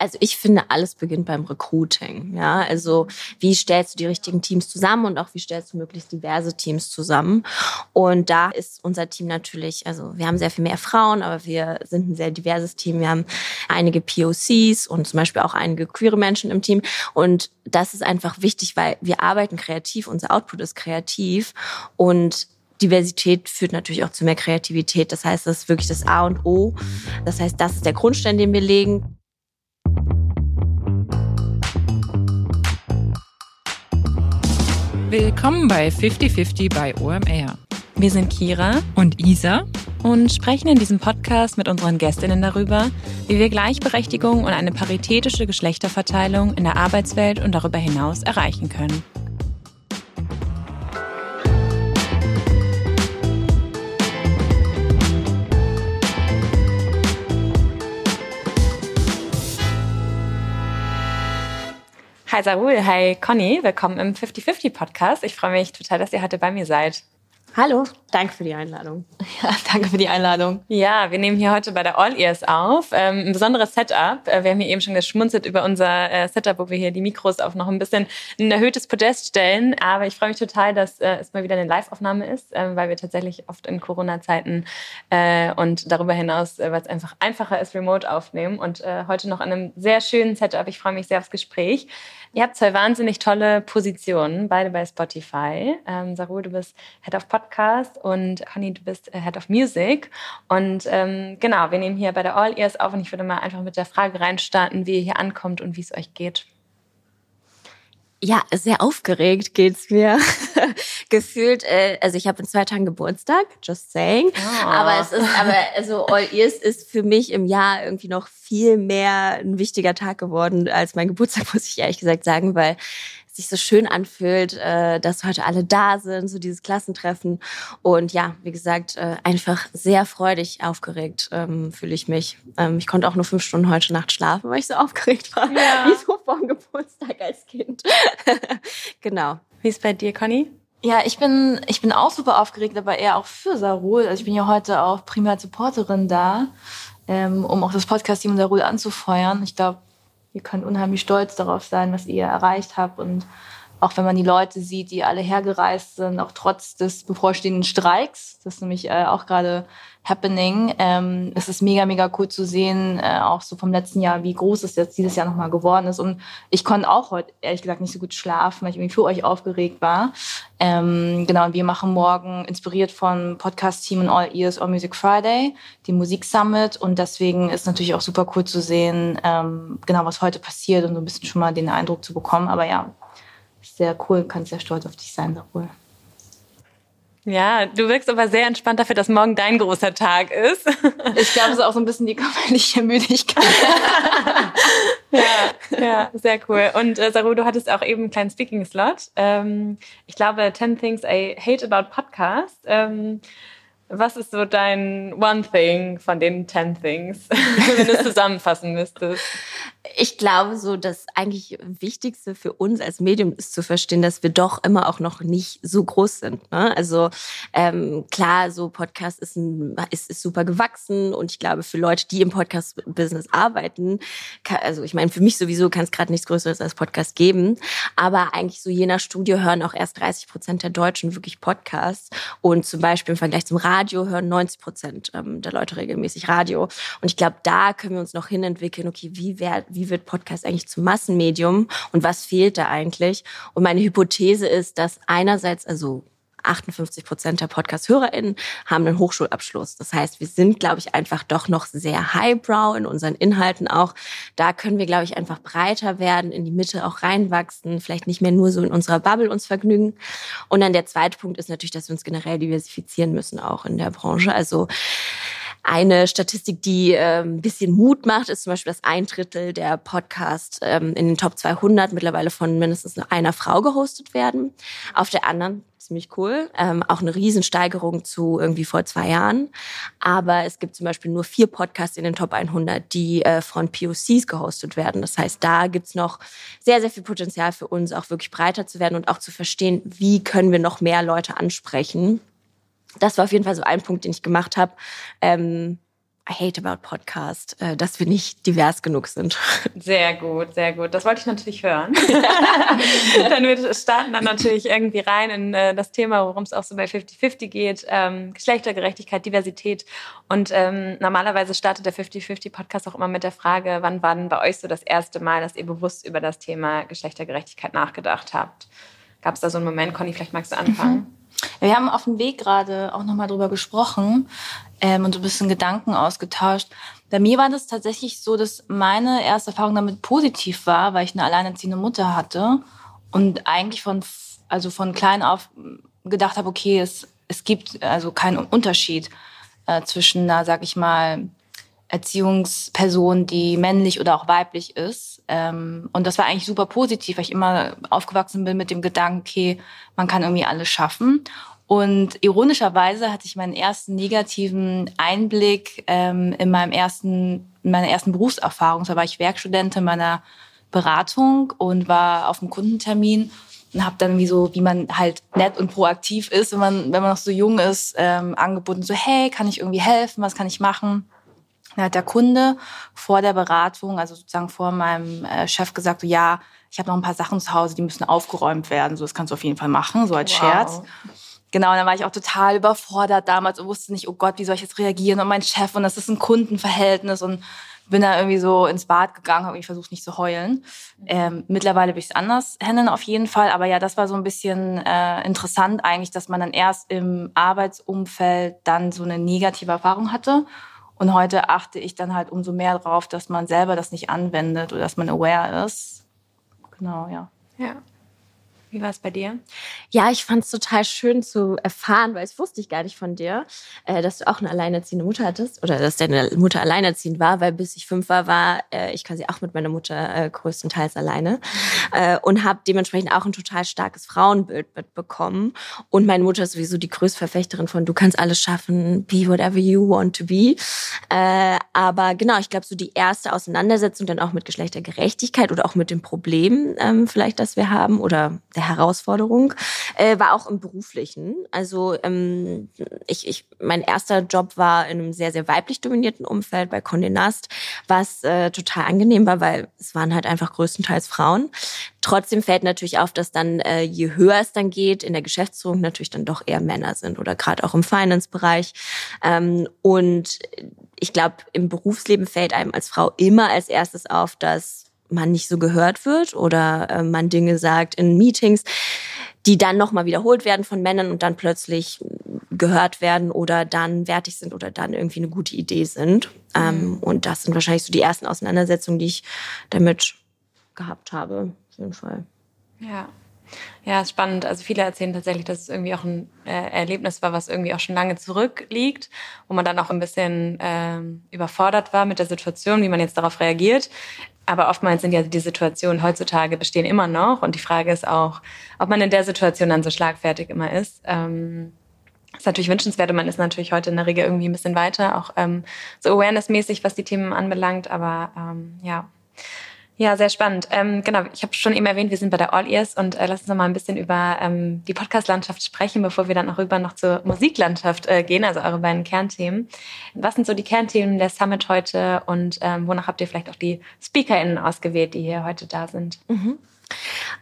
Also ich finde, alles beginnt beim Recruiting. Ja, also wie stellst du die richtigen Teams zusammen und auch wie stellst du möglichst diverse Teams zusammen? Und da ist unser Team natürlich, also wir haben sehr viel mehr Frauen, aber wir sind ein sehr diverses Team. Wir haben einige POCs und zum Beispiel auch einige queere Menschen im Team. Und das ist einfach wichtig, weil wir arbeiten kreativ, unser Output ist kreativ und Diversität führt natürlich auch zu mehr Kreativität. Das heißt, das ist wirklich das A und O. Das heißt, das ist der Grundstein, den wir legen. Willkommen bei 5050 bei OMR. Wir sind Kira und Isa und sprechen in diesem Podcast mit unseren Gästinnen darüber, wie wir Gleichberechtigung und eine paritätische Geschlechterverteilung in der Arbeitswelt und darüber hinaus erreichen können. Hi Sarul, hi Conny, willkommen im 50-50 Podcast. Ich freue mich total, dass ihr heute bei mir seid. Hallo, danke für die Einladung. Ja, danke für die Einladung. Ja, wir nehmen hier heute bei der All Ears auf. Ähm, ein besonderes Setup. Äh, wir haben hier eben schon geschmunzelt über unser äh, Setup, wo wir hier die Mikros auf noch ein bisschen ein erhöhtes Podest stellen. Aber ich freue mich total, dass äh, es mal wieder eine Live-Aufnahme ist, äh, weil wir tatsächlich oft in Corona-Zeiten äh, und darüber hinaus, äh, weil es einfach einfacher ist, remote aufnehmen. Und heute noch an einem sehr schönen Setup. Ich freue mich sehr aufs Gespräch. Ihr habt zwei wahnsinnig tolle Positionen, beide bei Spotify. Ähm, Saru, du bist Head of Podcast und Conny, du bist äh, Head of Music. Und ähm, genau, wir nehmen hier bei der All Ears auf und ich würde mal einfach mit der Frage reinstarten, wie ihr hier ankommt und wie es euch geht. Ja, sehr aufgeregt geht's mir. Gefühlt, äh, also ich habe in zwei Tagen Geburtstag, just saying. Oh. Aber es ist, aber also All Ears ist für mich im Jahr irgendwie noch viel mehr ein wichtiger Tag geworden als mein Geburtstag, muss ich ehrlich gesagt sagen, weil sich so schön anfühlt, äh, dass heute alle da sind, so dieses Klassentreffen. Und ja, wie gesagt, äh, einfach sehr freudig aufgeregt ähm, fühle ich mich. Ähm, ich konnte auch nur fünf Stunden heute Nacht schlafen, weil ich so aufgeregt war. Ja. Wie so vor dem Geburtstag als Kind. genau. Wie ist bei dir, Conny? Ja, ich bin, ich bin auch super aufgeregt, aber eher auch für Sarul. Also ich bin ja heute auch primär Supporterin da, ähm, um auch das Podcast-Team Sarul anzufeuern. Ich glaube, ihr könnt unheimlich stolz darauf sein, was ihr erreicht habt. Und auch wenn man die Leute sieht, die alle hergereist sind, auch trotz des bevorstehenden Streiks, das ist nämlich äh, auch gerade happening, ähm, es ist mega, mega cool zu sehen, äh, auch so vom letzten Jahr, wie groß es jetzt dieses Jahr nochmal geworden ist. Und ich konnte auch heute, ehrlich gesagt, nicht so gut schlafen, weil ich irgendwie für euch aufgeregt war. Ähm, genau, und wir machen morgen, inspiriert von Podcast-Team und All Ears All Music Friday, die Musik Summit. Und deswegen ist natürlich auch super cool zu sehen, ähm, genau, was heute passiert und so ein bisschen schon mal den Eindruck zu bekommen. Aber ja, sehr cool, kann sehr stolz auf dich sein, Sarul. Ja, du wirkst aber sehr entspannt dafür, dass morgen dein großer Tag ist. Ich glaube, es ist auch so ein bisschen die körperliche Müdigkeit. ja, ja, sehr cool. Und äh, Saru, du hattest auch eben einen kleinen Speaking-Slot. Ähm, ich glaube, 10 Things I Hate About Podcast. Ähm, was ist so dein One Thing von den 10 Things, wenn du es zusammenfassen müsstest? Ich glaube, so das eigentlich Wichtigste für uns als Medium ist zu verstehen, dass wir doch immer auch noch nicht so groß sind. Ne? Also ähm, klar, so Podcast ist, ein, ist, ist super gewachsen und ich glaube, für Leute, die im Podcast-Business arbeiten, kann, also ich meine, für mich sowieso kann es gerade nichts Größeres als Podcast geben, aber eigentlich so je nach Studio hören auch erst 30 Prozent der Deutschen wirklich Podcasts und zum Beispiel im Vergleich zum Radio Radio hören 90 Prozent ähm, der Leute regelmäßig Radio. Und ich glaube, da können wir uns noch hinentwickeln, okay, wie, wär, wie wird Podcast eigentlich zum Massenmedium und was fehlt da eigentlich? Und meine Hypothese ist, dass einerseits, also 58 Prozent der Podcast-HörerInnen haben einen Hochschulabschluss. Das heißt, wir sind, glaube ich, einfach doch noch sehr highbrow in unseren Inhalten auch. Da können wir, glaube ich, einfach breiter werden, in die Mitte auch reinwachsen, vielleicht nicht mehr nur so in unserer Bubble uns vergnügen. Und dann der zweite Punkt ist natürlich, dass wir uns generell diversifizieren müssen, auch in der Branche. Also eine Statistik, die äh, ein bisschen Mut macht, ist zum Beispiel, dass ein Drittel der Podcasts ähm, in den Top 200 mittlerweile von mindestens einer Frau gehostet werden. Auf der anderen ziemlich cool. Ähm, auch eine Riesensteigerung zu irgendwie vor zwei Jahren. Aber es gibt zum Beispiel nur vier Podcasts in den Top 100, die äh, von POCs gehostet werden. Das heißt, da gibt's noch sehr, sehr viel Potenzial für uns, auch wirklich breiter zu werden und auch zu verstehen, wie können wir noch mehr Leute ansprechen. Das war auf jeden Fall so ein Punkt, den ich gemacht habe. Ähm, I hate about Podcast, äh, dass wir nicht divers genug sind. Sehr gut, sehr gut. Das wollte ich natürlich hören. dann wir starten dann natürlich irgendwie rein in äh, das Thema, worum es auch so bei 50-50 geht. Ähm, Geschlechtergerechtigkeit, Diversität. Und ähm, normalerweise startet der 50-50 Podcast auch immer mit der Frage, wann war denn bei euch so das erste Mal, dass ihr bewusst über das Thema Geschlechtergerechtigkeit nachgedacht habt? Gab es da so einen Moment, Conny, vielleicht magst du anfangen? Mhm. Wir haben auf dem Weg gerade auch nochmal drüber gesprochen ähm, und so ein bisschen Gedanken ausgetauscht. Bei mir war das tatsächlich so, dass meine erste Erfahrung damit positiv war, weil ich eine alleinerziehende Mutter hatte und eigentlich von, also von klein auf gedacht habe, okay, es, es gibt also keinen Unterschied äh, zwischen einer, sag ich mal, Erziehungsperson, die männlich oder auch weiblich ist. Ähm, und das war eigentlich super positiv, weil ich immer aufgewachsen bin mit dem Gedanken, okay, man kann irgendwie alles schaffen. Und ironischerweise hatte ich meinen ersten negativen Einblick ähm, in meinem ersten, in meiner ersten Berufserfahrung. Da war ich Werkstudentin meiner Beratung und war auf einem Kundentermin und habe dann wie so, wie man halt nett und proaktiv ist, wenn man wenn man noch so jung ist, ähm, angeboten so, hey, kann ich irgendwie helfen? Was kann ich machen? Dann hat der Kunde vor der Beratung, also sozusagen vor meinem äh, Chef gesagt, so, ja, ich habe noch ein paar Sachen zu Hause, die müssen aufgeräumt werden. So, das kannst du auf jeden Fall machen, so als wow. Scherz. Genau, und dann war ich auch total überfordert damals und wusste nicht, oh Gott, wie soll ich jetzt reagieren? Und mein Chef und das ist ein Kundenverhältnis und bin da irgendwie so ins Bad gegangen, habe ich versucht nicht zu heulen. Ähm, mittlerweile will ich es anders handeln auf jeden Fall, aber ja, das war so ein bisschen äh, interessant eigentlich, dass man dann erst im Arbeitsumfeld dann so eine negative Erfahrung hatte und heute achte ich dann halt umso mehr darauf, dass man selber das nicht anwendet oder dass man aware ist. Genau, ja. Ja. Wie war es bei dir? Ja, ich fand es total schön zu erfahren, weil es wusste ich gar nicht von dir, äh, dass du auch eine alleinerziehende Mutter hattest oder dass deine Mutter alleinerziehend war, weil bis ich fünf war, war äh, ich quasi auch mit meiner Mutter äh, größtenteils alleine und habe dementsprechend auch ein total starkes Frauenbild mitbekommen. Und meine Mutter ist sowieso die größte Verfechterin von du kannst alles schaffen, be whatever you want to be. Aber genau, ich glaube, so die erste Auseinandersetzung dann auch mit Geschlechtergerechtigkeit oder auch mit dem Problem ähm, vielleicht, das wir haben oder der Herausforderung, äh, war auch im beruflichen. Also ähm, ich, ich, mein erster Job war in einem sehr, sehr weiblich dominierten Umfeld bei Condé Nast, was äh, total angenehm war, weil es waren halt einfach größtenteils Frauen. Trotzdem fällt natürlich auf, dass dann, äh, je höher es dann geht, in der Geschäftsführung natürlich dann doch eher Männer sind oder gerade auch im Finance-Bereich. Ähm, und ich glaube, im Berufsleben fällt einem als Frau immer als erstes auf, dass man nicht so gehört wird oder äh, man Dinge sagt in Meetings, die dann nochmal wiederholt werden von Männern und dann plötzlich gehört werden oder dann wertig sind oder dann irgendwie eine gute Idee sind. Ähm, mhm. Und das sind wahrscheinlich so die ersten Auseinandersetzungen, die ich damit gehabt habe, auf jeden Fall. Ja. Ja, ist spannend. Also viele erzählen tatsächlich, dass es irgendwie auch ein äh, Erlebnis war, was irgendwie auch schon lange zurückliegt, wo man dann auch ein bisschen äh, überfordert war mit der Situation, wie man jetzt darauf reagiert. Aber oftmals sind ja die Situationen heutzutage bestehen immer noch. Und die Frage ist auch, ob man in der Situation dann so schlagfertig immer ist. Ähm, ist natürlich wünschenswert und man ist natürlich heute in der Regel irgendwie ein bisschen weiter, auch ähm, so awareness-mäßig, was die Themen anbelangt. Aber ähm, ja. Ja, sehr spannend. Ähm, genau, ich habe schon eben erwähnt, wir sind bei der All Ears und äh, lass uns noch mal ein bisschen über ähm, die Podcast-Landschaft sprechen, bevor wir dann auch rüber noch zur Musiklandschaft äh, gehen, also eure beiden Kernthemen. Was sind so die Kernthemen der Summit heute und ähm, wonach habt ihr vielleicht auch die SpeakerInnen ausgewählt, die hier heute da sind? Mhm.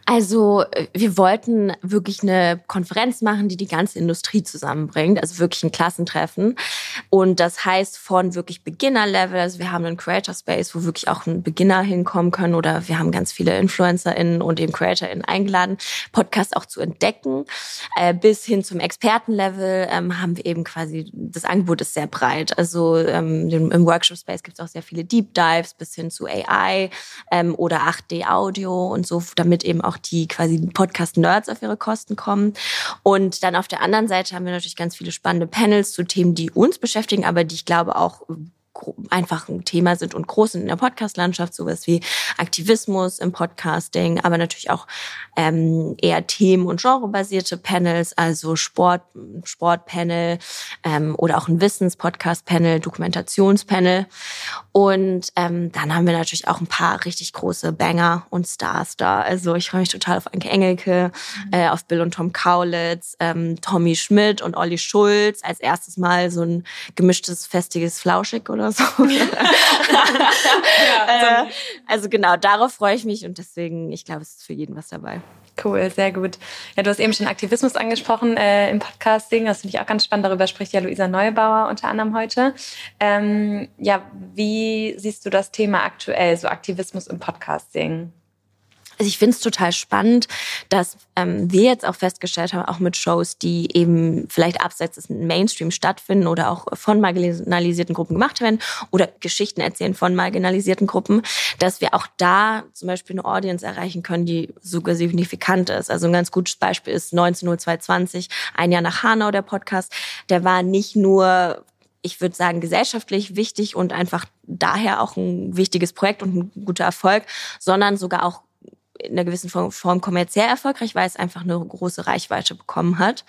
Also äh, wir wollten wirklich eine Konferenz machen, die die ganze Industrie zusammenbringt, also wirklich ein Klassentreffen. Und das heißt von wirklich Beginner-Level, also wir haben einen Creator Space, wo wirklich auch ein Beginner hinkommen können oder wir haben ganz viele InfluencerInnen und eben CreatorInnen eingeladen, Podcast auch zu entdecken. Äh, bis hin zum Experten-Level ähm, haben wir eben quasi, das Angebot ist sehr breit. Also ähm, im Workshop Space gibt es auch sehr viele Deep Dives bis hin zu AI ähm, oder 8D-Audio und so damit eben auch die quasi Podcast-Nerds auf ihre Kosten kommen. Und dann auf der anderen Seite haben wir natürlich ganz viele spannende Panels zu Themen, die uns beschäftigen, aber die ich glaube auch einfach ein Thema sind und groß sind in der Podcast-Landschaft, sowas wie Aktivismus im Podcasting, aber natürlich auch ähm, eher themen- und genrebasierte Panels, also Sport, Sportpanel ähm, oder auch ein Wissens-Podcast-Panel, Dokumentationspanel. Und ähm, dann haben wir natürlich auch ein paar richtig große Banger und Stars da. Also ich freue mich total auf Anke Engelke, mhm. äh, auf Bill und Tom Kaulitz, ähm, Tommy Schmidt und Olli Schulz. Als erstes Mal so ein gemischtes, festiges Flauschig oder so. ja, äh, also genau, darauf freue ich mich und deswegen, ich glaube, es ist für jeden was dabei. Cool, sehr gut. Ja, du hast eben schon Aktivismus angesprochen äh, im Podcasting. Das finde ich auch ganz spannend. Darüber spricht ja Luisa Neubauer unter anderem heute. Ähm, ja, wie siehst du das Thema aktuell, so Aktivismus im Podcasting? Also ich finde es total spannend, dass ähm, wir jetzt auch festgestellt haben, auch mit Shows, die eben vielleicht abseits des Mainstream stattfinden oder auch von marginalisierten Gruppen gemacht werden oder Geschichten erzählen von marginalisierten Gruppen, dass wir auch da zum Beispiel eine Audience erreichen können, die sogar signifikant ist. Also ein ganz gutes Beispiel ist 19.02.20, ein Jahr nach Hanau, der Podcast. Der war nicht nur ich würde sagen, gesellschaftlich wichtig und einfach daher auch ein wichtiges Projekt und ein guter Erfolg, sondern sogar auch in einer gewissen Form kommerziell erfolgreich, weil es einfach eine große Reichweite bekommen hat.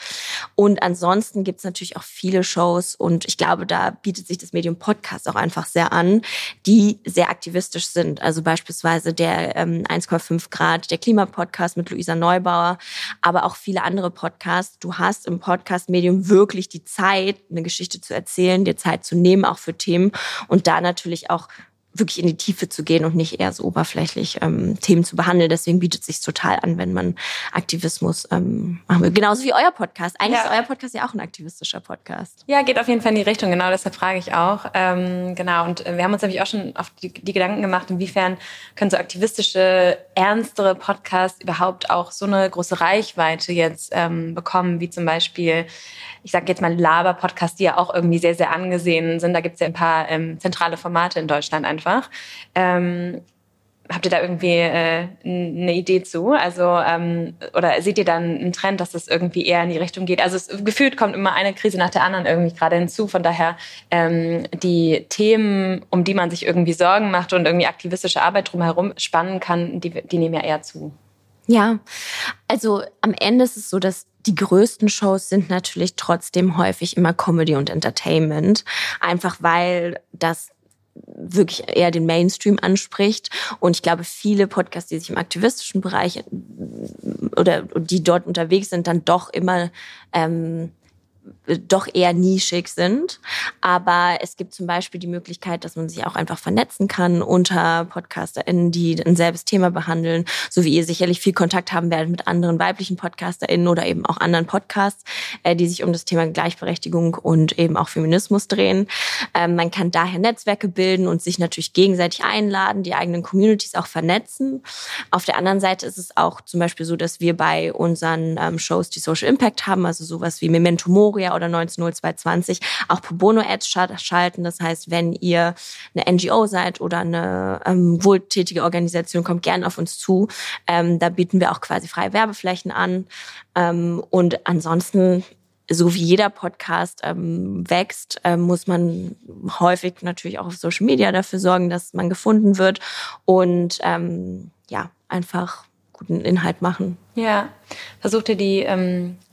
Und ansonsten gibt es natürlich auch viele Shows und ich glaube, da bietet sich das Medium Podcast auch einfach sehr an, die sehr aktivistisch sind. Also beispielsweise der ähm, 1,5 Grad, der Klimapodcast mit Luisa Neubauer, aber auch viele andere Podcasts. Du hast im Podcast-Medium wirklich die Zeit, eine Geschichte zu erzählen, dir Zeit zu nehmen, auch für Themen und da natürlich auch wirklich in die Tiefe zu gehen und nicht eher so oberflächlich ähm, Themen zu behandeln. Deswegen bietet es sich total an, wenn man Aktivismus ähm, machen will. Genauso wie euer Podcast. Eigentlich ja. ist euer Podcast ja auch ein aktivistischer Podcast. Ja, geht auf jeden Fall in die Richtung. Genau, deshalb frage ich auch. Ähm, genau, und wir haben uns natürlich auch schon auf die, die Gedanken gemacht, inwiefern können so aktivistische, ernstere Podcasts überhaupt auch so eine große Reichweite jetzt ähm, bekommen, wie zum Beispiel ich sage jetzt mal Laber-Podcasts, die ja auch irgendwie sehr, sehr angesehen sind. Da gibt es ja ein paar ähm, zentrale Formate in Deutschland einfach. Ähm, habt ihr da irgendwie äh, eine Idee zu? Also ähm, oder seht ihr dann einen Trend, dass das irgendwie eher in die Richtung geht? Also es, gefühlt kommt immer eine Krise nach der anderen irgendwie gerade hinzu. Von daher ähm, die Themen, um die man sich irgendwie Sorgen macht und irgendwie aktivistische Arbeit drumherum spannen kann, die, die nehmen ja eher zu. Ja, also am Ende ist es so, dass die größten Shows sind natürlich trotzdem häufig immer Comedy und Entertainment, einfach weil das wirklich eher den Mainstream anspricht. Und ich glaube, viele Podcasts, die sich im aktivistischen Bereich oder die dort unterwegs sind, dann doch immer ähm, doch eher nischig sind. Aber es gibt zum Beispiel die Möglichkeit, dass man sich auch einfach vernetzen kann unter PodcasterInnen, die ein selbes Thema behandeln, so wie ihr sicherlich viel Kontakt haben werdet mit anderen weiblichen PodcasterInnen oder eben auch anderen Podcasts, äh, die sich um das Thema Gleichberechtigung und eben auch Feminismus drehen. Ähm, man kann daher Netzwerke bilden und sich natürlich gegenseitig einladen, die eigenen Communities auch vernetzen. Auf der anderen Seite ist es auch zum Beispiel so, dass wir bei unseren ähm, Shows die Social Impact haben, also sowas wie Memento Mori Moria oder 190220 auch Pro Bono Ads schalten. Das heißt, wenn ihr eine NGO seid oder eine ähm, wohltätige Organisation, kommt gerne auf uns zu. Ähm, da bieten wir auch quasi freie Werbeflächen an. Ähm, und ansonsten so wie jeder Podcast ähm, wächst, ähm, muss man häufig natürlich auch auf Social Media dafür sorgen, dass man gefunden wird und ähm, ja, einfach guten Inhalt machen. Ja, versucht ihr die ähm, äh,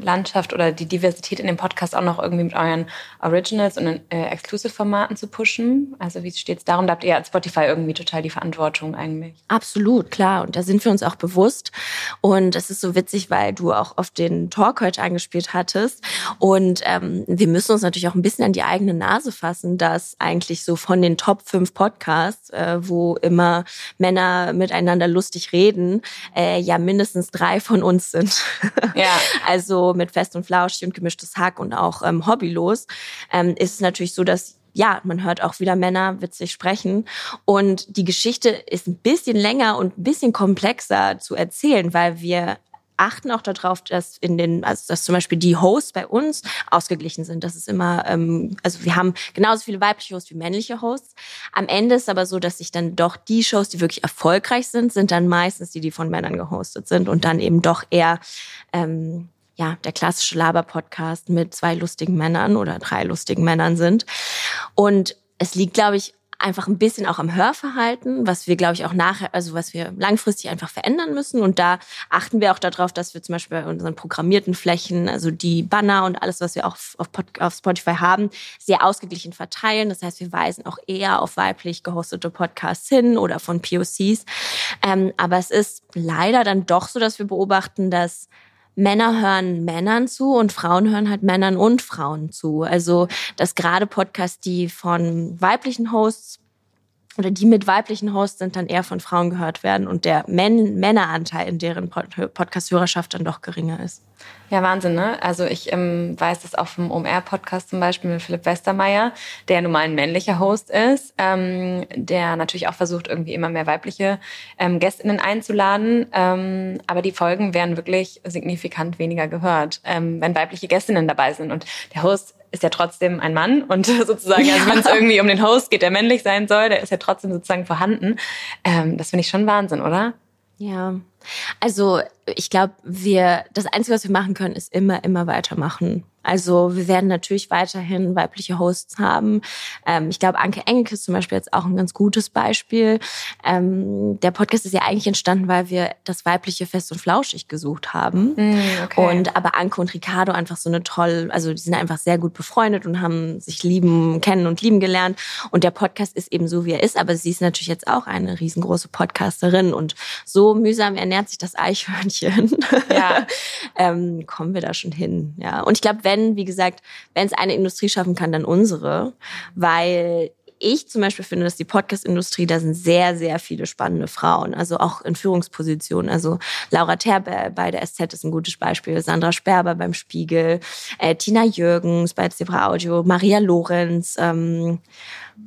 Landschaft oder die Diversität in dem Podcast auch noch irgendwie mit euren Originals und äh, Exclusive-Formaten zu pushen? Also wie steht es darum? Da habt ihr als Spotify irgendwie total die Verantwortung eigentlich. Absolut, klar. Und da sind wir uns auch bewusst. Und es ist so witzig, weil du auch auf den Talk heute angespielt hattest. Und ähm, wir müssen uns natürlich auch ein bisschen an die eigene Nase fassen, dass eigentlich so von den Top 5 Podcasts, äh, wo immer Männer miteinander lustig reden, äh, ja mindestens drei von uns sind. Ja. also also mit Fest und Flauschig und gemischtes Hack und auch ähm, Hobbylos, ähm, ist es natürlich so, dass ja, man hört auch wieder Männer witzig sprechen. Und die Geschichte ist ein bisschen länger und ein bisschen komplexer zu erzählen, weil wir achten auch darauf, dass in den, also dass zum Beispiel die Hosts bei uns ausgeglichen sind. Das ist immer, ähm, also wir haben genauso viele weibliche Hosts wie männliche Hosts. Am Ende ist aber so, dass sich dann doch die Shows, die wirklich erfolgreich sind, sind dann meistens die, die von Männern gehostet sind und dann eben doch eher ähm, ja, der klassische Laber-Podcast mit zwei lustigen Männern oder drei lustigen Männern sind. Und es liegt, glaube ich, einfach ein bisschen auch am Hörverhalten, was wir, glaube ich, auch nachher, also was wir langfristig einfach verändern müssen. Und da achten wir auch darauf, dass wir zum Beispiel bei unseren programmierten Flächen, also die Banner und alles, was wir auch auf, auf Spotify haben, sehr ausgeglichen verteilen. Das heißt, wir weisen auch eher auf weiblich gehostete Podcasts hin oder von POCs. Ähm, aber es ist leider dann doch so, dass wir beobachten, dass Männer hören Männern zu und Frauen hören halt Männern und Frauen zu. Also, dass gerade Podcasts, die von weiblichen Hosts oder die mit weiblichen Hosts sind, dann eher von Frauen gehört werden und der Män Männeranteil in deren Podcast-Hörerschaft dann doch geringer ist. Ja, Wahnsinn, ne? Also ich ähm, weiß das auch vom OMR-Podcast zum Beispiel mit Philipp Westermeier, der nun mal ein männlicher Host ist, ähm, der natürlich auch versucht, irgendwie immer mehr weibliche ähm, GästInnen einzuladen. Ähm, aber die Folgen werden wirklich signifikant weniger gehört, ähm, wenn weibliche Gästinnen dabei sind. Und der Host ist ja trotzdem ein Mann und sozusagen, ja. also wenn es irgendwie um den Host geht, der männlich sein soll, der ist ja trotzdem sozusagen vorhanden. Ähm, das finde ich schon Wahnsinn, oder? Ja, also ich glaube, wir das Einzige, was wir machen können, ist immer, immer weitermachen. Also wir werden natürlich weiterhin weibliche Hosts haben. Ähm, ich glaube, Anke Engelke ist zum Beispiel jetzt auch ein ganz gutes Beispiel. Ähm, der Podcast ist ja eigentlich entstanden, weil wir das weibliche Fest und Flauschig gesucht haben. Mm, okay. Und aber Anke und Ricardo einfach so eine tolle, also die sind einfach sehr gut befreundet und haben sich lieben, kennen und lieben gelernt. Und der Podcast ist eben so, wie er ist. Aber sie ist natürlich jetzt auch eine riesengroße Podcasterin. Und so mühsam ernährt sich das Eichhörnchen. Ja. ähm, kommen wir da schon hin. Ja. Und ich glaube, wenn, wie gesagt, wenn es eine Industrie schaffen kann, dann unsere, weil ich zum Beispiel finde, dass die Podcast-Industrie, da sind sehr, sehr viele spannende Frauen, also auch in Führungspositionen. Also Laura Terbe bei der SZ ist ein gutes Beispiel, Sandra Sperber beim Spiegel, äh, Tina Jürgens bei Zebra Audio, Maria Lorenz, ähm,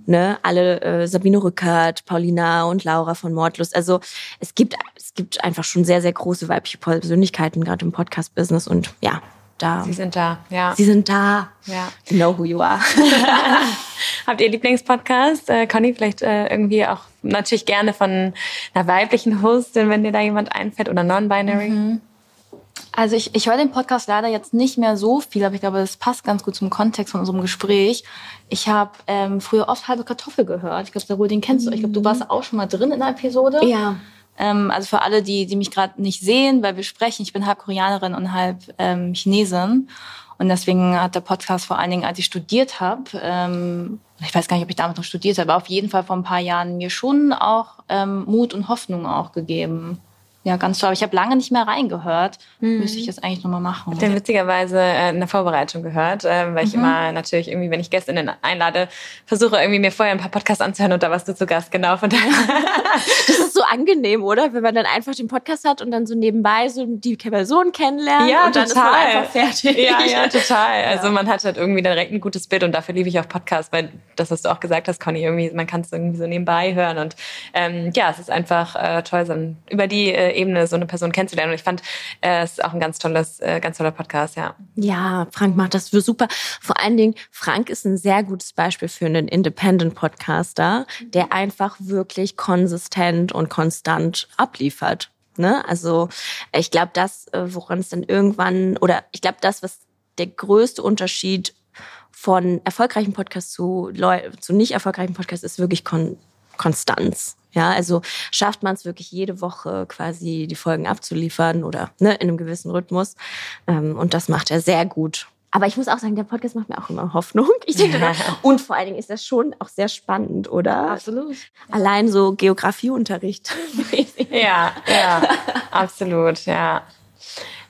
ne, alle äh, Sabine Rückert, Paulina und Laura von Mordlust. Also es gibt es gibt einfach schon sehr sehr große weibliche Persönlichkeiten gerade im Podcast-Business und ja, da. Sie sind da, ja. Sie sind da. Ja. You know who you are. Habt ihr Lieblingspodcast? Äh, Conny, vielleicht äh, irgendwie auch natürlich gerne von einer weiblichen Hostin, wenn dir da jemand einfällt, oder non-binary? Mhm. Also ich, ich höre den Podcast leider jetzt nicht mehr so viel, aber ich glaube, das passt ganz gut zum Kontext von unserem Gespräch. Ich habe ähm, früher oft halbe Kartoffel gehört. Ich glaube, Sarul, den kennst du. Ich glaube, du warst auch schon mal drin in der Episode. Ja. Ähm, also für alle, die, die mich gerade nicht sehen, weil wir sprechen, ich bin halb Koreanerin und halb ähm, Chinesin. Und deswegen hat der Podcast vor allen Dingen, als ich studiert habe, ähm, ich weiß gar nicht, ob ich damals noch studiert habe, aber auf jeden Fall vor ein paar Jahren mir schon auch ähm, Mut und Hoffnung auch gegeben. Ja, ganz toll. Aber ich habe lange nicht mehr reingehört. Mhm. Müsste ich das eigentlich nochmal machen. Ich habe witzigerweise äh, in der Vorbereitung gehört, äh, weil ich mhm. immer natürlich irgendwie, wenn ich Gästinnen einlade, versuche irgendwie mir vorher ein paar Podcasts anzuhören und da warst du zu Gast, genau. Von daher. das ist so angenehm, oder? Wenn man dann einfach den Podcast hat und dann so nebenbei so die Person kennenlernt ja, und dann total. ist man einfach fertig. Ja, ja, total. Also man hat halt irgendwie direkt ein gutes Bild und dafür liebe ich auch Podcasts, weil das, was du auch gesagt hast, Conny, irgendwie, man kann es irgendwie so nebenbei hören und ähm, ja, es ist einfach äh, toll, so über die äh, Ebene so eine Person kennenzulernen. Und ich fand, äh, es ist auch ein ganz tolles, äh, ganz toller Podcast, ja. Ja, Frank macht das super. Vor allen Dingen, Frank ist ein sehr gutes Beispiel für einen Independent-Podcaster, der einfach wirklich konsistent und konstant abliefert. Ne? Also ich glaube, das, äh, woran es dann irgendwann, oder ich glaube, das, was der größte Unterschied von erfolgreichen Podcasts zu, zu nicht erfolgreichen Podcasts ist wirklich Kon Konstanz. Ja, also schafft man es wirklich jede Woche quasi die Folgen abzuliefern oder ne, in einem gewissen Rhythmus. Ähm, und das macht er sehr gut. Aber ich muss auch sagen, der Podcast macht mir auch immer Hoffnung. Ich denke, ja. und vor allen Dingen ist das schon auch sehr spannend, oder? Absolut. Allein so Geografieunterricht. ja, ja, absolut, ja.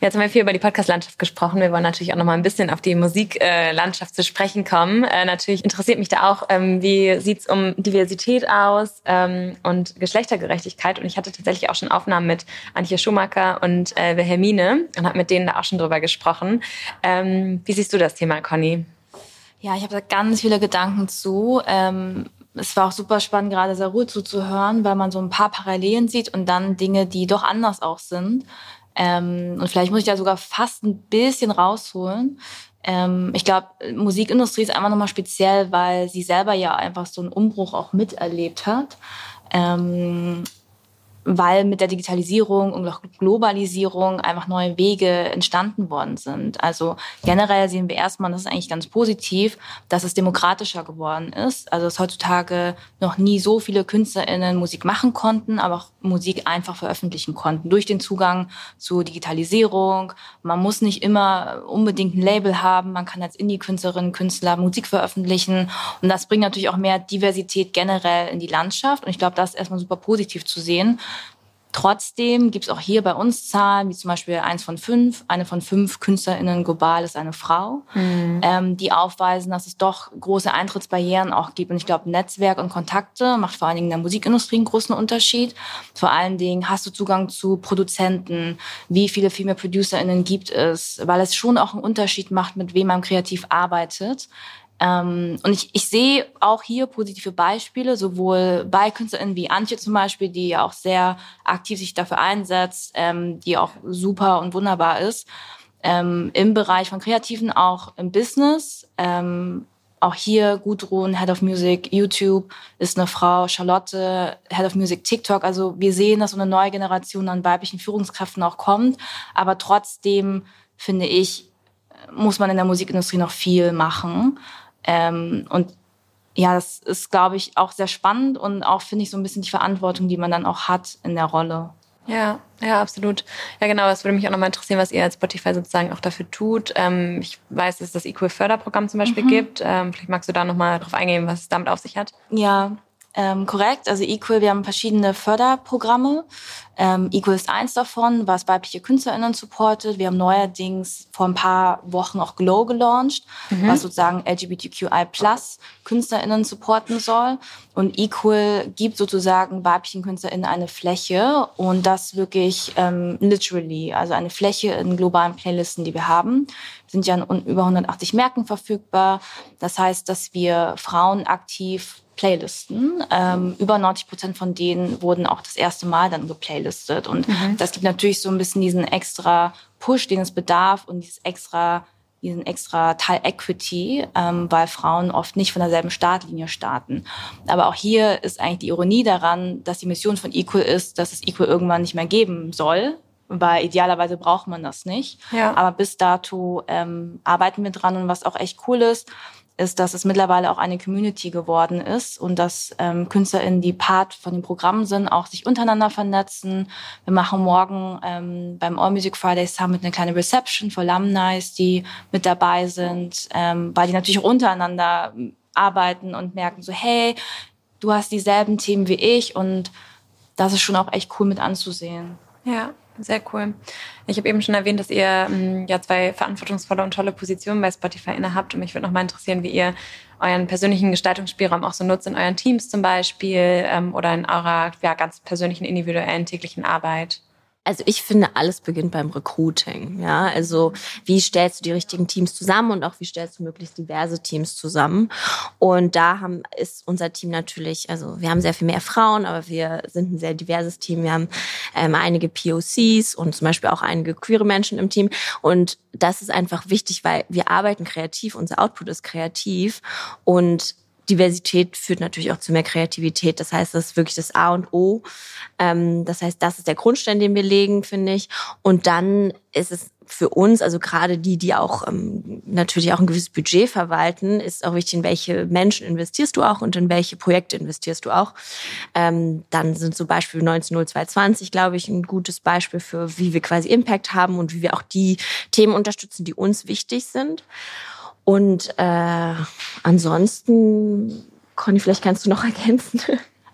Jetzt haben wir viel über die Podcast-Landschaft gesprochen. Wir wollen natürlich auch noch mal ein bisschen auf die Musiklandschaft zu sprechen kommen. Äh, natürlich interessiert mich da auch, ähm, wie sieht's um Diversität aus ähm, und Geschlechtergerechtigkeit. Und ich hatte tatsächlich auch schon Aufnahmen mit Antje Schumacher und äh, Wilhelmine und habe mit denen da auch schon drüber gesprochen. Ähm, wie siehst du das Thema, Conny? Ja, ich habe da ganz viele Gedanken zu. Ähm, es war auch super spannend, gerade Sarul zuzuhören, weil man so ein paar Parallelen sieht und dann Dinge, die doch anders auch sind. Ähm, und vielleicht muss ich da sogar fast ein bisschen rausholen. Ähm, ich glaube, Musikindustrie ist einfach nochmal speziell, weil sie selber ja einfach so einen Umbruch auch miterlebt hat. Ähm, weil mit der Digitalisierung und auch Globalisierung einfach neue Wege entstanden worden sind. Also generell sehen wir erstmal, das ist eigentlich ganz positiv, dass es demokratischer geworden ist. Also dass heutzutage noch nie so viele KünstlerInnen Musik machen konnten, aber auch Musik einfach veröffentlichen konnten durch den Zugang zu Digitalisierung. Man muss nicht immer unbedingt ein Label haben, man kann als Indie-Künstlerin, Künstler Musik veröffentlichen und das bringt natürlich auch mehr Diversität generell in die Landschaft und ich glaube, das ist erstmal super positiv zu sehen. Trotzdem gibt es auch hier bei uns Zahlen, wie zum Beispiel eins von fünf, eine von fünf KünstlerInnen global ist eine Frau, mhm. ähm, die aufweisen, dass es doch große Eintrittsbarrieren auch gibt. Und ich glaube, Netzwerk und Kontakte macht vor allen Dingen in der Musikindustrie einen großen Unterschied. Vor allen Dingen hast du Zugang zu Produzenten, wie viele Female ProducerInnen gibt es, weil es schon auch einen Unterschied macht, mit wem man kreativ arbeitet. Ähm, und ich, ich sehe auch hier positive Beispiele, sowohl bei KünstlerInnen wie Antje zum Beispiel, die ja auch sehr aktiv sich dafür einsetzt, ähm, die auch super und wunderbar ist, ähm, im Bereich von Kreativen, auch im Business. Ähm, auch hier Gudrun, Head of Music, YouTube, ist eine Frau, Charlotte, Head of Music, TikTok. Also wir sehen, dass so eine neue Generation an weiblichen Führungskräften auch kommt. Aber trotzdem, finde ich, muss man in der Musikindustrie noch viel machen. Ähm, und ja, das ist, glaube ich, auch sehr spannend und auch, finde ich, so ein bisschen die Verantwortung, die man dann auch hat in der Rolle. Ja, ja, absolut. Ja, genau. Es würde mich auch nochmal interessieren, was ihr als Spotify sozusagen auch dafür tut. Ähm, ich weiß, dass es das Equal-Förderprogramm zum Beispiel mhm. gibt. Ähm, vielleicht magst du da nochmal drauf eingehen, was es damit auf sich hat. Ja, ähm, korrekt. Also Equal, wir haben verschiedene Förderprogramme. Ähm, Equal ist eins davon, was weibliche KünstlerInnen supportet. Wir haben neuerdings vor ein paar Wochen auch Glow gelauncht, mhm. was sozusagen LGBTQI plus KünstlerInnen supporten soll. Und Equal gibt sozusagen weiblichen KünstlerInnen eine Fläche und das wirklich ähm, literally, also eine Fläche in globalen Playlisten, die wir haben. Sind ja in über 180 Märkten verfügbar. Das heißt, dass wir Frauen aktiv Playlisten. Ähm, über 90 Prozent von denen wurden auch das erste Mal dann geplaylistet. Und mhm. das gibt natürlich so ein bisschen diesen extra Push, den es bedarf und dieses extra, diesen extra Teil Equity, ähm, weil Frauen oft nicht von derselben Startlinie starten. Aber auch hier ist eigentlich die Ironie daran, dass die Mission von Equal ist, dass es Equal irgendwann nicht mehr geben soll, weil idealerweise braucht man das nicht. Ja. Aber bis dato ähm, arbeiten wir dran und was auch echt cool ist, ist, dass es mittlerweile auch eine Community geworden ist und dass ähm, KünstlerInnen, die Part von dem Programm sind, auch sich untereinander vernetzen. Wir machen morgen ähm, beim All Music Friday Summit eine kleine Reception für Alumnis, die mit dabei sind, ähm, weil die natürlich untereinander arbeiten und merken so, hey, du hast dieselben Themen wie ich und das ist schon auch echt cool mit anzusehen. Ja, sehr cool. Ich habe eben schon erwähnt, dass ihr ähm, ja zwei verantwortungsvolle und tolle Positionen bei Spotify innehabt. Und mich würde noch mal interessieren, wie ihr euren persönlichen Gestaltungsspielraum auch so nutzt in euren Teams zum Beispiel ähm, oder in eurer ja, ganz persönlichen, individuellen täglichen Arbeit. Also ich finde, alles beginnt beim Recruiting. Ja, also wie stellst du die richtigen Teams zusammen und auch wie stellst du möglichst diverse Teams zusammen? Und da haben, ist unser Team natürlich, also wir haben sehr viel mehr Frauen, aber wir sind ein sehr diverses Team. Wir haben ähm, einige POCs und zum Beispiel auch einige queere Menschen im Team. Und das ist einfach wichtig, weil wir arbeiten kreativ, unser Output ist kreativ und Diversität führt natürlich auch zu mehr Kreativität. Das heißt, das ist wirklich das A und O. Ähm, das heißt, das ist der Grundstein, den wir legen, finde ich. Und dann ist es für uns, also gerade die, die auch ähm, natürlich auch ein gewisses Budget verwalten, ist auch wichtig, in welche Menschen investierst du auch und in welche Projekte investierst du auch. Ähm, dann sind zum Beispiel 190220, glaube ich, ein gutes Beispiel für, wie wir quasi Impact haben und wie wir auch die Themen unterstützen, die uns wichtig sind. Und äh, ansonsten, Conny, vielleicht kannst du noch ergänzen.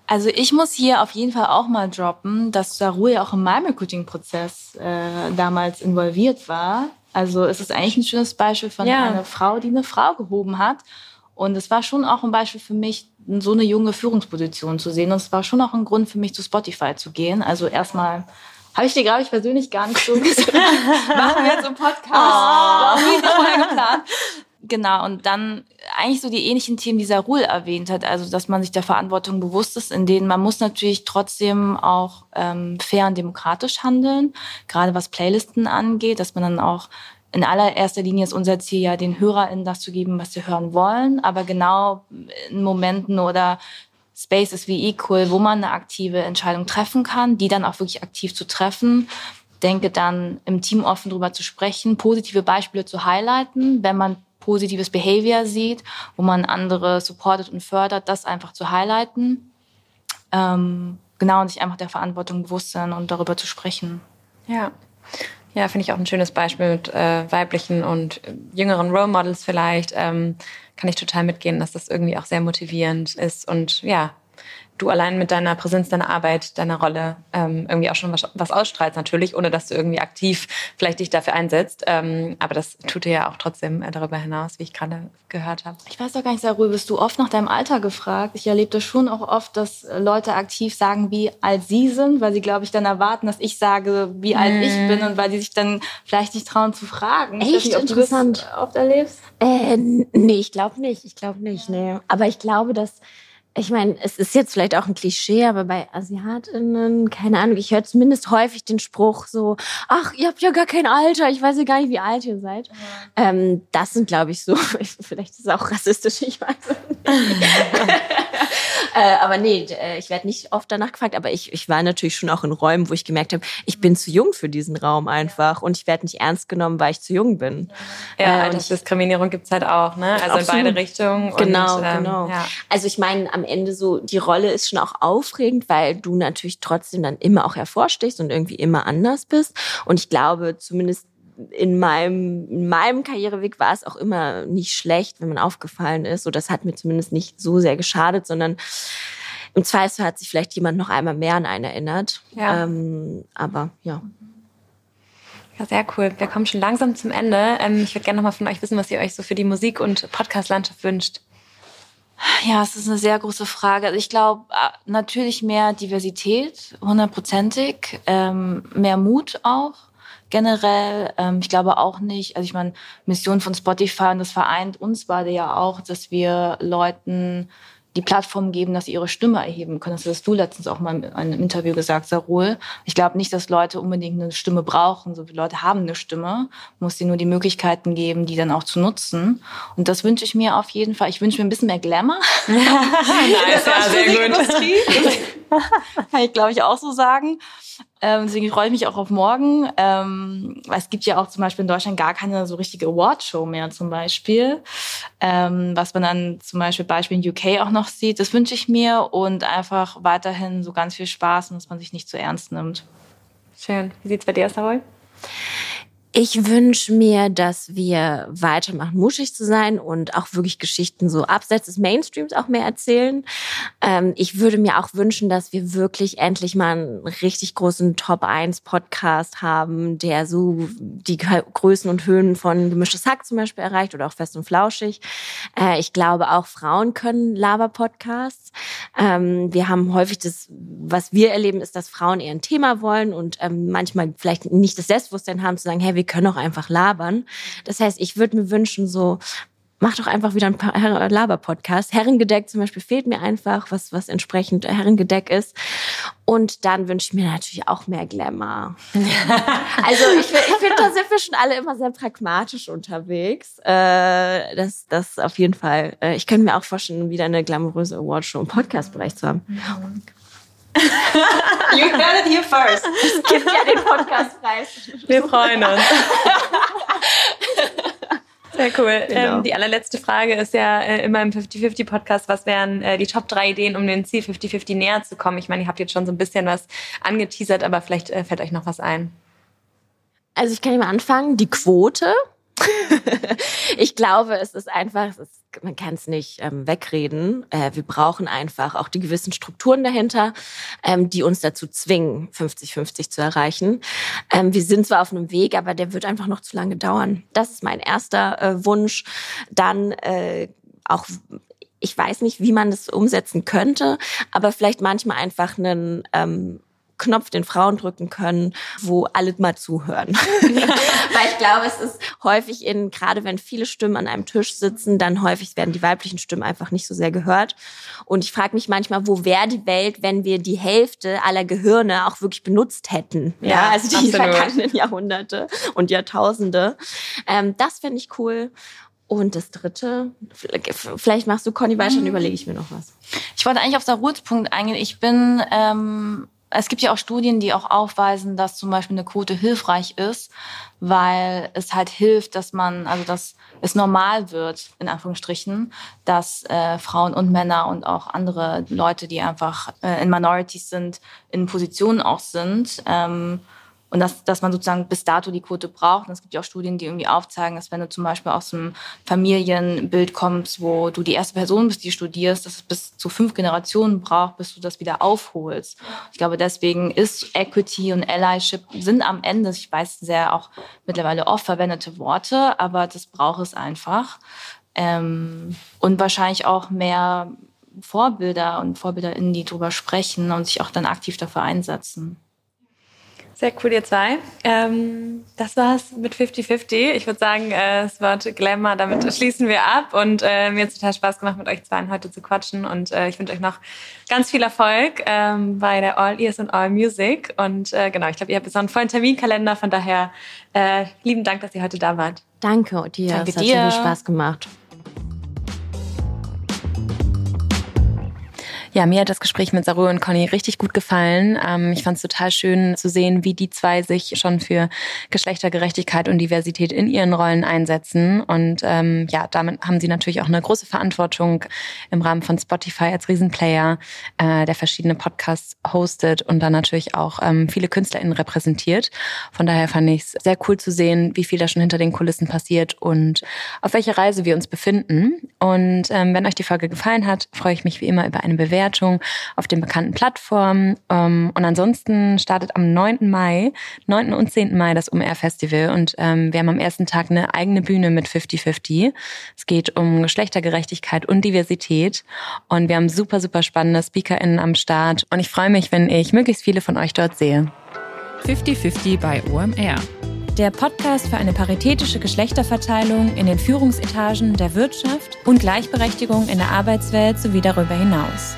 Also ich muss hier auf jeden Fall auch mal droppen, dass Saru ja auch in meinem Recruiting-Prozess äh, damals involviert war. Also es ist eigentlich ein schönes Beispiel von ja. einer Frau, die eine Frau gehoben hat. Und es war schon auch ein Beispiel für mich, so eine junge Führungsposition zu sehen. Und es war schon auch ein Grund für mich, zu Spotify zu gehen. Also erstmal habe ich dir, glaube ich, persönlich gar nicht so gesagt. Machen wir jetzt einen Podcast. Oh. War nie vorher geplant. Genau, und dann eigentlich so die ähnlichen Themen, die Sarul erwähnt hat, also dass man sich der Verantwortung bewusst ist, in denen man muss natürlich trotzdem auch ähm, fair und demokratisch handeln, gerade was Playlisten angeht, dass man dann auch in allererster Linie ist unser Ziel ja, den HörerInnen das zu geben, was sie hören wollen, aber genau in Momenten oder Spaces wie Equal, wo man eine aktive Entscheidung treffen kann, die dann auch wirklich aktiv zu treffen. Denke dann im Team offen drüber zu sprechen, positive Beispiele zu highlighten, wenn man positives Behavior sieht, wo man andere supportet und fördert, das einfach zu highlighten. Ähm, genau, und sich einfach der Verantwortung bewusst sein und darüber zu sprechen. Ja. Ja, finde ich auch ein schönes Beispiel mit äh, weiblichen und jüngeren Role Models vielleicht. Ähm, kann ich total mitgehen, dass das irgendwie auch sehr motivierend ist und ja, du allein mit deiner Präsenz, deiner Arbeit, deiner Rolle ähm, irgendwie auch schon was, was ausstrahlst natürlich, ohne dass du irgendwie aktiv vielleicht dich dafür einsetzt. Ähm, aber das tut dir ja auch trotzdem äh, darüber hinaus, wie ich gerade gehört habe. Ich weiß doch gar nicht, Sarul, bist du oft nach deinem Alter gefragt? Ich erlebe das schon auch oft, dass Leute aktiv sagen, wie alt sie sind, weil sie, glaube ich, dann erwarten, dass ich sage, wie alt mm. ich mhm. bin und weil sie sich dann vielleicht nicht trauen zu fragen. Echt nicht, interessant. Du oft erlebst? Äh, nee, ich glaube nicht. Ich glaube nicht, nee. Aber ich glaube, dass ich meine, es ist jetzt vielleicht auch ein Klischee, aber bei AsiatInnen, keine Ahnung, ich höre zumindest häufig den Spruch so, ach, ihr habt ja gar kein Alter, ich weiß ja gar nicht, wie alt ihr seid. Ja. Ähm, das sind, glaube ich, so, vielleicht ist es auch rassistisch, ich weiß nicht. äh, aber nee, äh, ich werde nicht oft danach gefragt, aber ich, ich war natürlich schon auch in Räumen, wo ich gemerkt habe, ich bin zu jung für diesen Raum einfach und ich werde nicht ernst genommen, weil ich zu jung bin. Ja, äh, Diskriminierung gibt's halt auch, ne? Also absolut. in beide Richtungen. Genau, und, ähm, genau. Ja. Also ich meine, am Ende so, die Rolle ist schon auch aufregend, weil du natürlich trotzdem dann immer auch hervorstichst und irgendwie immer anders bist. Und ich glaube, zumindest in meinem, in meinem Karriereweg war es auch immer nicht schlecht, wenn man aufgefallen ist. So, das hat mir zumindest nicht so sehr geschadet, sondern im Zweifel hat sich vielleicht jemand noch einmal mehr an einen erinnert. Ja. Ähm, aber ja. Ja, sehr cool. Wir kommen schon langsam zum Ende. Ähm, ich würde gerne noch mal von euch wissen, was ihr euch so für die Musik- und Podcast-Landschaft wünscht. Ja, es ist eine sehr große Frage. Also ich glaube äh, natürlich mehr Diversität, hundertprozentig, ähm, mehr Mut auch generell. Ähm, ich glaube auch nicht, also ich meine, Mission von Spotify und das vereint uns beide ja auch, dass wir Leuten die Plattform geben, dass sie ihre Stimme erheben können. Das hast du letztens auch mal in einem Interview gesagt, Sarul. Ich glaube nicht, dass Leute unbedingt eine Stimme brauchen. So viele Leute haben eine Stimme, muss sie nur die Möglichkeiten geben, die dann auch zu nutzen. Und das wünsche ich mir auf jeden Fall. Ich wünsche mir ein bisschen mehr Glamour. nice, ja, sehr gut. Kann ich, glaube ich, auch so sagen. Ähm, deswegen freue ich mich auch auf morgen. Ähm, es gibt ja auch zum Beispiel in Deutschland gar keine so richtige Awardshow mehr zum Beispiel. Ähm, was man dann zum Beispiel Beispiel in UK auch noch sieht. Das wünsche ich mir und einfach weiterhin so ganz viel Spaß und dass man sich nicht zu ernst nimmt. Schön. Wie sieht's bei dir aus, Saroi? Ich wünsche mir, dass wir weitermachen, muschig zu sein und auch wirklich Geschichten so abseits des Mainstreams auch mehr erzählen. Ähm, ich würde mir auch wünschen, dass wir wirklich endlich mal einen richtig großen Top 1 Podcast haben, der so die Größen und Höhen von Gemischtes Hack zum Beispiel erreicht oder auch Fest und Flauschig. Äh, ich glaube auch Frauen können Laber-Podcasts. Ähm, wir haben häufig das, was wir erleben, ist, dass Frauen eher ein Thema wollen und ähm, manchmal vielleicht nicht das Selbstbewusstsein haben zu sagen, hey, wir können auch einfach labern. Das heißt, ich würde mir wünschen, so mach doch einfach wieder ein paar Laber-Podcast. Herrengedeck zum Beispiel fehlt mir einfach, was, was entsprechend Herrengedeck ist. Und dann wünsche ich mir natürlich auch mehr Glamour. also ich, ich finde, da sind wir schon alle immer sehr pragmatisch unterwegs. Äh, das, das auf jeden Fall. Äh, ich könnte mir auch vorstellen, wieder eine glamouröse Awardshow im Podcast-Bereich zu haben. Mhm. You heard it here first. Es gibt ja den Podcastpreis. Wir freuen uns. Sehr cool. Genau. Ähm, die allerletzte Frage ist ja äh, immer im 50-50-Podcast, was wären äh, die Top drei Ideen, um dem Ziel 50-50 näher zu kommen? Ich meine, ihr habt jetzt schon so ein bisschen was angeteasert, aber vielleicht äh, fällt euch noch was ein. Also ich kann mal anfangen. Die Quote ich glaube, es ist einfach, es ist, man kann es nicht ähm, wegreden. Äh, wir brauchen einfach auch die gewissen Strukturen dahinter, ähm, die uns dazu zwingen, 50-50 zu erreichen. Ähm, wir sind zwar auf einem Weg, aber der wird einfach noch zu lange dauern. Das ist mein erster äh, Wunsch. Dann äh, auch ich weiß nicht, wie man das umsetzen könnte, aber vielleicht manchmal einfach einen ähm, Knopf den Frauen drücken können, wo alle mal zuhören. Weil ich glaube, es ist häufig in, gerade wenn viele Stimmen an einem Tisch sitzen, dann häufig werden die weiblichen Stimmen einfach nicht so sehr gehört. Und ich frage mich manchmal, wo wäre die Welt, wenn wir die Hälfte aller Gehirne auch wirklich benutzt hätten? Ja, ja also die absolut. vergangenen Jahrhunderte und Jahrtausende. Ähm, das fände ich cool. Und das dritte, vielleicht machst du Conny weiter, dann mhm. überlege ich mir noch was. Ich wollte eigentlich auf Saruls Punkt eingehen. Ich bin, ähm, es gibt ja auch Studien, die auch aufweisen, dass zum Beispiel eine Quote hilfreich ist, weil es halt hilft, dass man, also dass es normal wird, in Anführungsstrichen, dass äh, Frauen und Männer und auch andere Leute, die einfach äh, in Minorities sind, in Positionen auch sind. Ähm, und dass, dass man sozusagen bis dato die Quote braucht. Und es gibt ja auch Studien, die irgendwie aufzeigen, dass wenn du zum Beispiel aus einem Familienbild kommst, wo du die erste Person bist, die studierst, dass es bis zu fünf Generationen braucht, bis du das wieder aufholst. Ich glaube, deswegen ist Equity und Allyship sind am Ende, ich weiß, sehr auch mittlerweile oft verwendete Worte, aber das braucht es einfach. Ähm, und wahrscheinlich auch mehr Vorbilder und VorbilderInnen, die darüber sprechen und sich auch dann aktiv dafür einsetzen. Sehr cool, ihr zwei. Ähm, das war's mit 50-50. Ich würde sagen, äh, das Wort Glamour, damit schließen wir ab. Und äh, mir hat es total Spaß gemacht, mit euch zwei heute zu quatschen. Und äh, ich wünsche euch noch ganz viel Erfolg ähm, bei der All Ears und All Music. Und äh, genau, ich glaube, ihr habt jetzt noch einen vollen Terminkalender. Von daher äh, lieben Dank, dass ihr heute da wart. Danke dir. Danke es hat dir. viel Spaß gemacht. Ja, mir hat das Gespräch mit Saru und Conny richtig gut gefallen. Ähm, ich fand es total schön zu sehen, wie die zwei sich schon für Geschlechtergerechtigkeit und Diversität in ihren Rollen einsetzen. Und ähm, ja, damit haben sie natürlich auch eine große Verantwortung im Rahmen von Spotify als Riesenplayer, äh, der verschiedene Podcasts hostet und dann natürlich auch ähm, viele KünstlerInnen repräsentiert. Von daher fand ich es sehr cool zu sehen, wie viel da schon hinter den Kulissen passiert und auf welcher Reise wir uns befinden. Und ähm, wenn euch die Folge gefallen hat, freue ich mich wie immer über eine Bewertung Bewertung auf den bekannten Plattformen. Ähm, und ansonsten startet am 9. Mai, 9. und 10. Mai das UMR Festival und ähm, wir haben am ersten Tag eine eigene Bühne mit 50-50. Es geht um Geschlechtergerechtigkeit und Diversität und wir haben super, super spannende SpeakerInnen am Start und ich freue mich, wenn ich möglichst viele von euch dort sehe. 50-50 bei OMR der Podcast für eine paritätische Geschlechterverteilung in den Führungsetagen der Wirtschaft und Gleichberechtigung in der Arbeitswelt sowie darüber hinaus.